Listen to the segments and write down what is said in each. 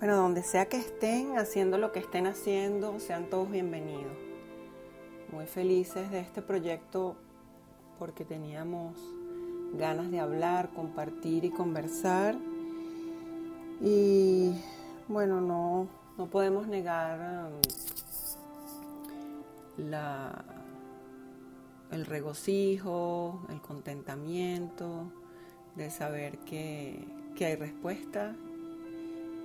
Bueno, donde sea que estén, haciendo lo que estén haciendo, sean todos bienvenidos. Muy felices de este proyecto porque teníamos ganas de hablar, compartir y conversar. Y bueno, no, no podemos negar um, la, el regocijo, el contentamiento de saber que, que hay respuesta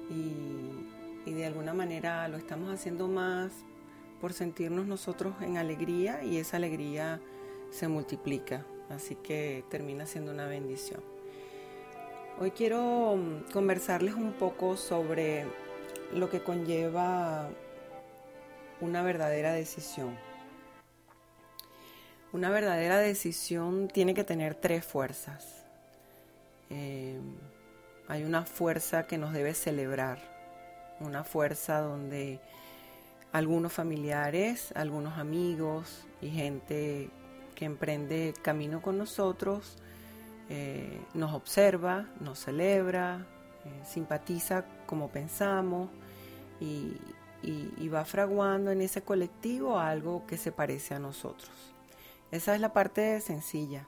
y, de alguna manera lo estamos haciendo más por sentirnos nosotros en alegría y esa alegría se multiplica, así que termina siendo una bendición. Hoy quiero mm, conversarles un poco sobre lo que conlleva una verdadera decisión. Una verdadera decisión tiene que tener tres fuerzas. Eh, hay una fuerza que nos debe celebrar, una fuerza donde algunos familiares, algunos amigos y gente que emprende camino con nosotros eh, nos observa, nos celebra, eh, simpatiza como pensamos y, y va fraguando en ese colectivo algo que se parece a nosotros. Esa es la parte sencilla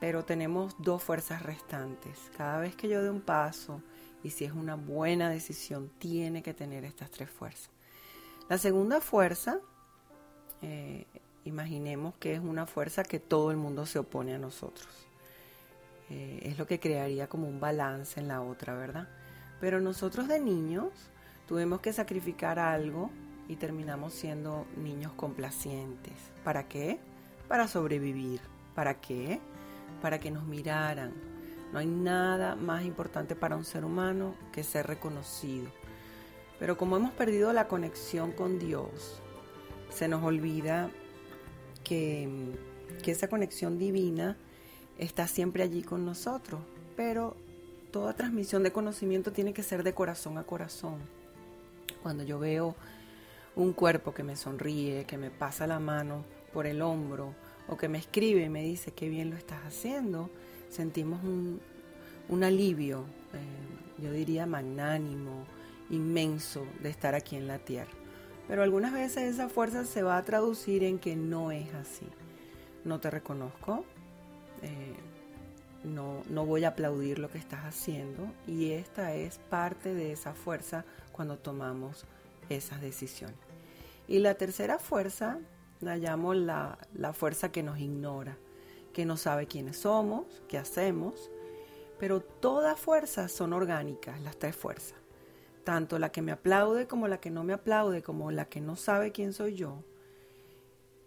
pero tenemos dos fuerzas restantes. Cada vez que yo dé un paso, y si es una buena decisión, tiene que tener estas tres fuerzas. La segunda fuerza, eh, imaginemos que es una fuerza que todo el mundo se opone a nosotros. Eh, es lo que crearía como un balance en la otra, ¿verdad? Pero nosotros de niños tuvimos que sacrificar algo y terminamos siendo niños complacientes. ¿Para qué? Para sobrevivir. ¿Para qué? Para que nos miraran. No hay nada más importante para un ser humano que ser reconocido. Pero como hemos perdido la conexión con Dios, se nos olvida que, que esa conexión divina está siempre allí con nosotros. Pero toda transmisión de conocimiento tiene que ser de corazón a corazón. Cuando yo veo un cuerpo que me sonríe, que me pasa la mano por el hombro, o que me escribe y me dice qué bien lo estás haciendo, sentimos un, alivio, eh, yo diría magnánimo, inmenso de estar aquí en la tierra. Pero algunas veces esa fuerza se va a traducir en que no es así. No te reconozco, eh, no, no voy a aplaudir lo que estás haciendo y esta es parte de esa fuerza cuando tomamos esas decisiones. Y la tercera fuerza la llamo la, fuerza que nos ignora, que no sabe quiénes somos, qué hacemos, pero todas fuerzas son orgánicas, las tres fuerzas. Tanto la que me aplaude como la que no me aplaude, como la que no sabe quién soy yo,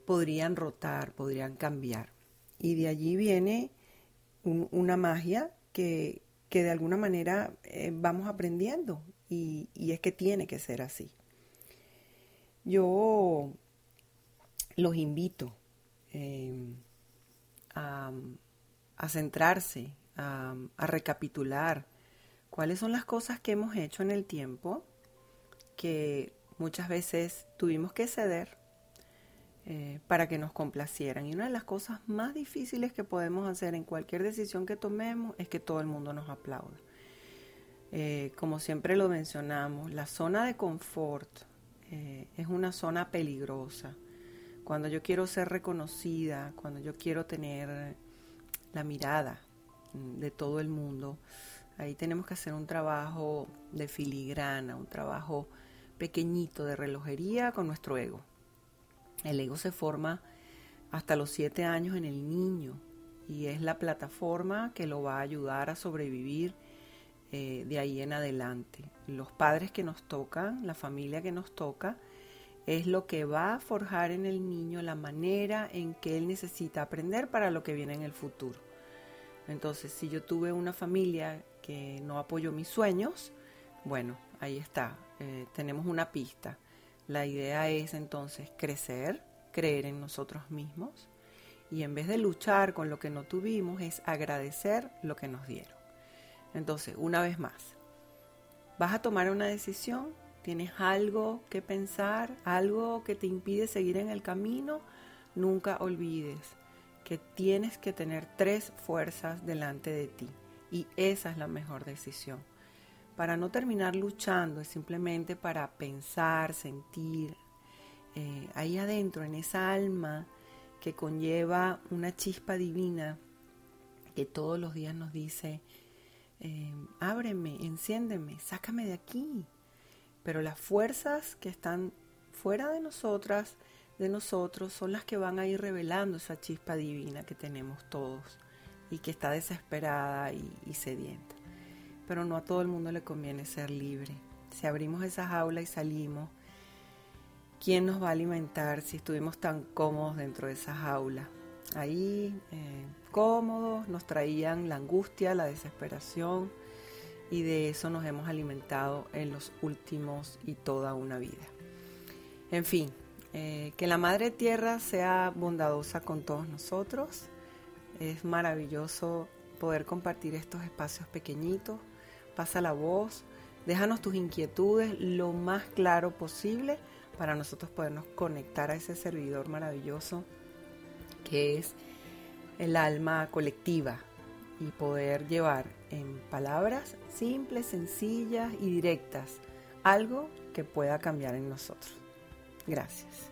podrían rotar, podrían cambiar. Y de allí viene una magia que, de alguna manera eh, vamos aprendiendo y, y es que tiene que ser así. Yo los invito eh, a, centrarse, a, recapitular cuáles son las cosas que hemos hecho en el tiempo que muchas veces tuvimos que ceder eh, para que nos complacieran. Y una de las cosas más difíciles que podemos hacer en cualquier decisión que tomemos es que todo el mundo nos aplaude eh, como siempre lo mencionamos, la zona de confort es una zona peligrosa cuando yo quiero ser reconocida, cuando yo quiero tener la mirada de todo el mundo, ahí tenemos que hacer un trabajo de filigrana, un trabajo pequeñito de relojería con nuestro ego. El ego se forma hasta los siete años en el niño y es la plataforma que lo va a ayudar a sobrevivir eh, de ahí en adelante. Los padres que nos tocan, la familia que nos toca, es lo que va a forjar en el niño la manera en que él necesita aprender para lo que viene en el futuro. Entonces, si yo tuve una familia que no apoyó mis sueños, bueno, ahí está, eh, tenemos una pista. La idea es entonces crecer, creer en nosotros mismos y en vez de luchar con lo que no tuvimos, es agradecer lo que nos dieron. Entonces, una vez más, vas a tomar una decisión, tienes algo que pensar, algo que te impide seguir en el camino, nunca olvides que tienes que tener tres fuerzas delante de ti y esa es la mejor decisión. Para no terminar luchando, es simplemente para pensar, sentir, eh, ahí adentro, en esa alma que conlleva una chispa divina que todos los días nos dice, eh, ábreme, enciéndeme, sácame de aquí. Pero las fuerzas que están fuera de nosotras, de nosotros, son las que van a ir revelando esa chispa divina que tenemos todos y que está desesperada y, sedienta. Pero no a todo el mundo le conviene ser libre. Si abrimos esa jaula y salimos, ¿quién nos va a alimentar si estuvimos tan cómodos dentro de esa jaula? Ahí, eh, cómodos, nos traían la angustia, la desesperación y de eso nos hemos alimentado en los últimos y toda una vida. En fin, eh, que la Madre Tierra sea bondadosa con todos nosotros. Es maravilloso poder compartir estos espacios pequeñitos. Pasa la voz, déjanos tus inquietudes lo más claro posible para nosotros podernos conectar a ese servidor maravilloso que es el alma colectiva y poder llevar en palabras simples, sencillas y directas algo que pueda cambiar en nosotros. Gracias.